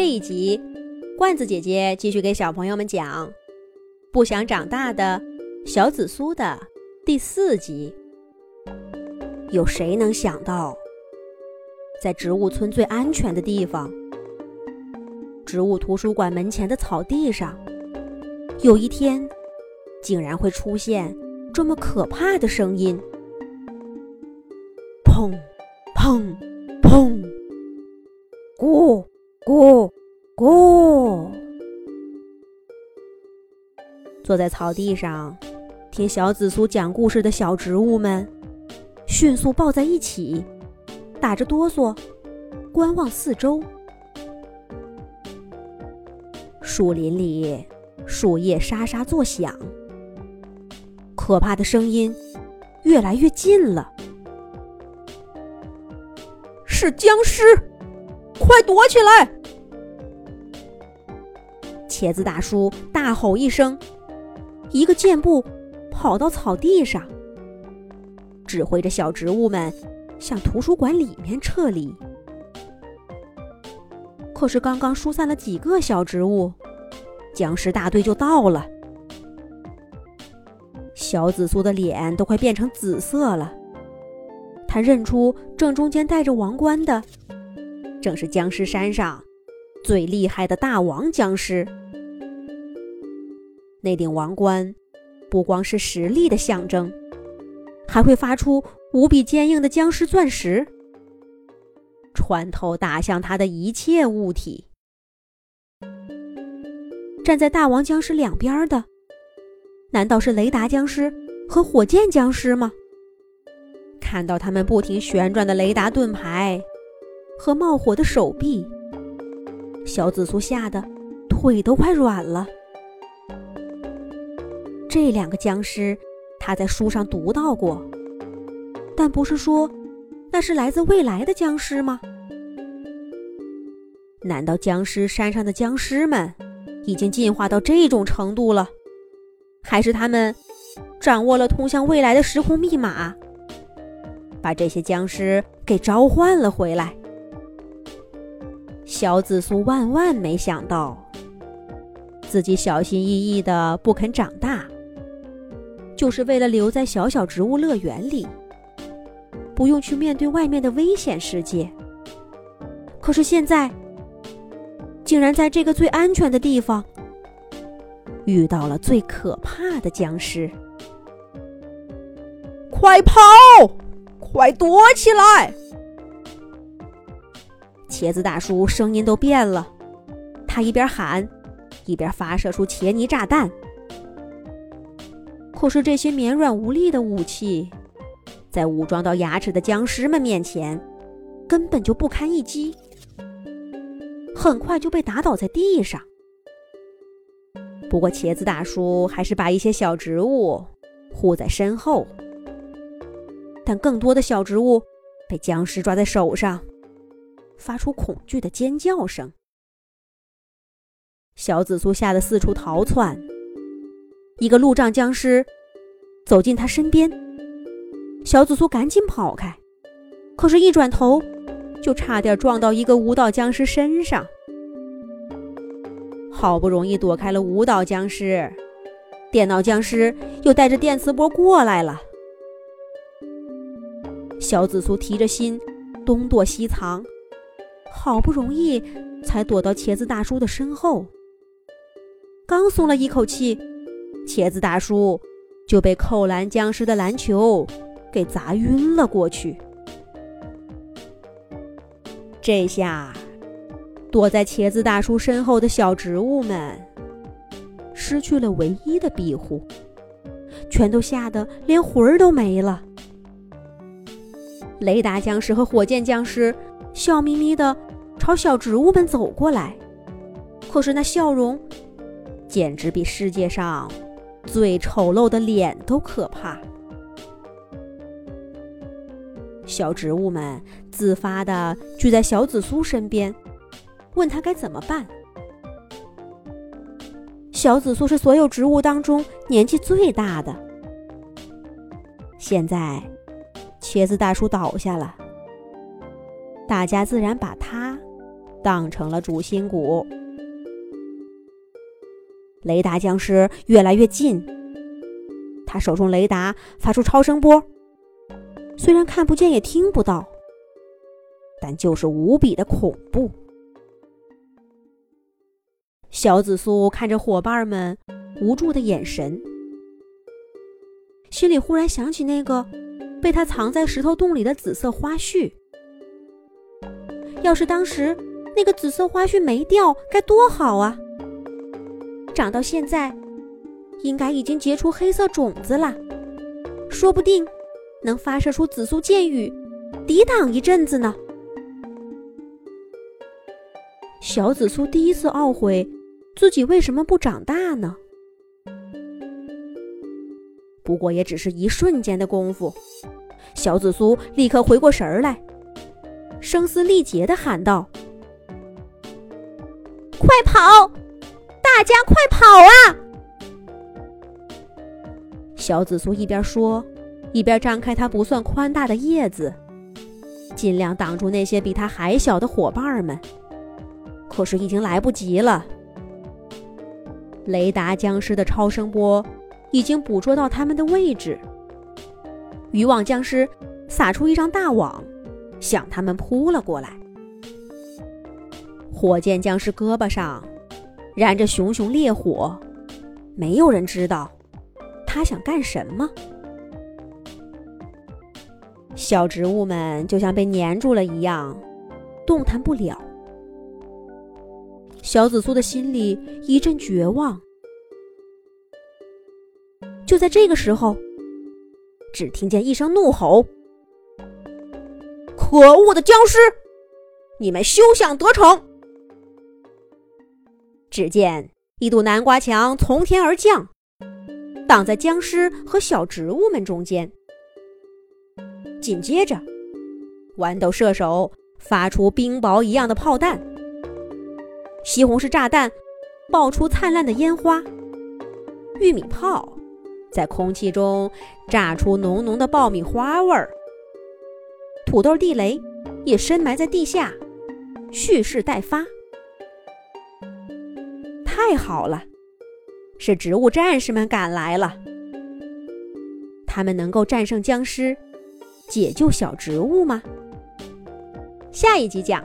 这一集，罐子姐姐继续给小朋友们讲《不想长大的小紫苏》的第四集。有谁能想到，在植物村最安全的地方——植物图书馆门前的草地上，有一天竟然会出现这么可怕的声音？砰，咕咕！坐在草地上听小紫苏讲故事的小植物们，迅速抱在一起，打着哆嗦，观望四周。树林里树叶沙沙作响，可怕的声音越来越近了。是僵尸！快躲起来！茄子大叔大吼一声，一个箭步跑到草地上，指挥着小植物们向图书馆里面撤离。可是刚刚疏散了几个小植物，僵尸大队就到了。小紫苏的脸都快变成紫色了，他认出正中间戴着王冠的。正是僵尸山上最厉害的大王僵尸。那顶王冠不光是实力的象征，还会发出无比坚硬的僵尸钻石，穿透打向他的一切物体。站在大王僵尸两边的，难道是雷达僵尸和火箭僵尸吗？看到他们不停旋转的雷达盾牌。和冒火的手臂，小紫苏吓得腿都快软了。这两个僵尸，他在书上读到过，但不是说那是来自未来的僵尸吗？难道僵尸山上的僵尸们已经进化到这种程度了？还是他们掌握了通向未来的时空密码，把这些僵尸给召唤了回来？小紫苏万万没想到，自己小心翼翼的不肯长大，就是为了留在小小植物乐园里，不用去面对外面的危险世界。可是现在，竟然在这个最安全的地方，遇到了最可怕的僵尸！快跑，快躲起来！茄子大叔声音都变了，他一边喊，一边发射出茄泥炸弹。可是这些绵软无力的武器，在武装到牙齿的僵尸们面前，根本就不堪一击，很快就被打倒在地上。不过茄子大叔还是把一些小植物护在身后，但更多的小植物被僵尸抓在手上。发出恐惧的尖叫声，小紫苏吓得四处逃窜。一个路障僵尸走进他身边，小紫苏赶紧跑开，可是，一转头就差点撞到一个舞蹈僵尸身上。好不容易躲开了舞蹈僵尸，电脑僵尸又带着电磁波过来了。小紫苏提着心，东躲西藏。好不容易才躲到茄子大叔的身后，刚松了一口气，茄子大叔就被扣篮僵尸的篮球给砸晕了过去。这下，躲在茄子大叔身后的小植物们失去了唯一的庇护，全都吓得连魂儿都没了。雷达僵尸和火箭僵尸。笑眯眯的朝小植物们走过来，可是那笑容简直比世界上最丑陋的脸都可怕。小植物们自发的聚在小紫苏身边，问他该怎么办。小紫苏是所有植物当中年纪最大的，现在茄子大叔倒下了。大家自然把他当成了主心骨。雷达僵尸越来越近，他手中雷达发出超声波，虽然看不见也听不到，但就是无比的恐怖。小紫苏看着伙伴们无助的眼神，心里忽然想起那个被他藏在石头洞里的紫色花絮。要是当时那个紫色花絮没掉，该多好啊！长到现在，应该已经结出黑色种子了，说不定能发射出紫苏箭雨，抵挡一阵子呢。小紫苏第一次懊悔自己为什么不长大呢？不过也只是一瞬间的功夫，小紫苏立刻回过神来，声嘶力竭的喊道：“快跑！”大家快跑啊！小紫苏一边说，一边张开它不算宽大的叶子，尽量挡住那些比它还小的伙伴们。可是已经来不及了，雷达僵尸的超声波已经捕捉到他们的位置。渔网僵尸撒出一张大网，向他们扑了过来。火箭僵尸胳膊上。燃着熊熊烈火，没有人知道他想干什么。小植物们就像被粘住了一样，动弹不了。小紫苏的心里一阵绝望。就在这个时候，只听见一声怒吼：“可恶的僵尸，你们休想得逞！”只见一堵南瓜墙从天而降，挡在僵尸和小植物们中间。紧接着，豌豆射手发出冰雹一样的炮弹，西红柿炸弹爆出灿烂的烟花，玉米炮在空气中炸出浓浓的爆米花味儿，土豆地雷也深埋在地下，蓄势待发。太好了，是植物战士们赶来了。他们能够战胜僵尸，解救小植物吗？下一集讲。